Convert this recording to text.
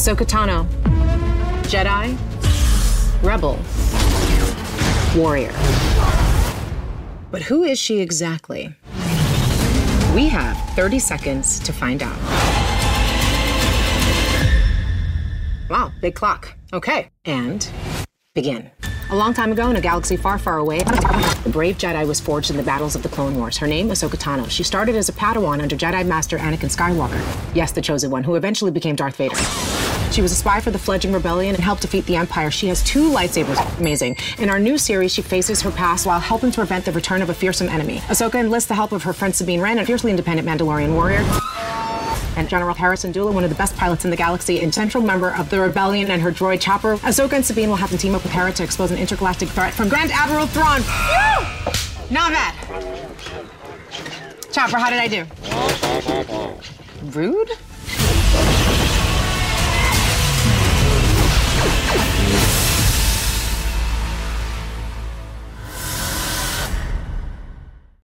Ahsoka Tano, Jedi, Rebel, Warrior. But who is she exactly? We have 30 seconds to find out. Wow, big clock. Okay, and begin. A long time ago, in a galaxy far, far away, a brave Jedi was forged in the battles of the Clone Wars. Her name, Ahsoka Tano. She started as a Padawan under Jedi Master Anakin Skywalker. Yes, the Chosen One, who eventually became Darth Vader. She was a spy for the fledgling rebellion and helped defeat the Empire. She has two lightsabers. Amazing. In our new series, she faces her past while helping to prevent the return of a fearsome enemy. Ahsoka enlists the help of her friend Sabine Wren, a fiercely independent Mandalorian warrior and General Hera Syndulla, one of the best pilots in the galaxy and central member of the rebellion and her droid Chopper. Ahsoka and Sabine will have to team up with Hera to expose an intergalactic threat from Grand Admiral Thrawn. Woo! Not. Chopper, how did I do? Rude?